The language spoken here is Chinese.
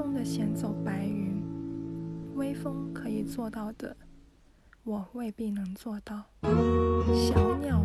风的行走白云微风可以做到的我未必能做到。小鸟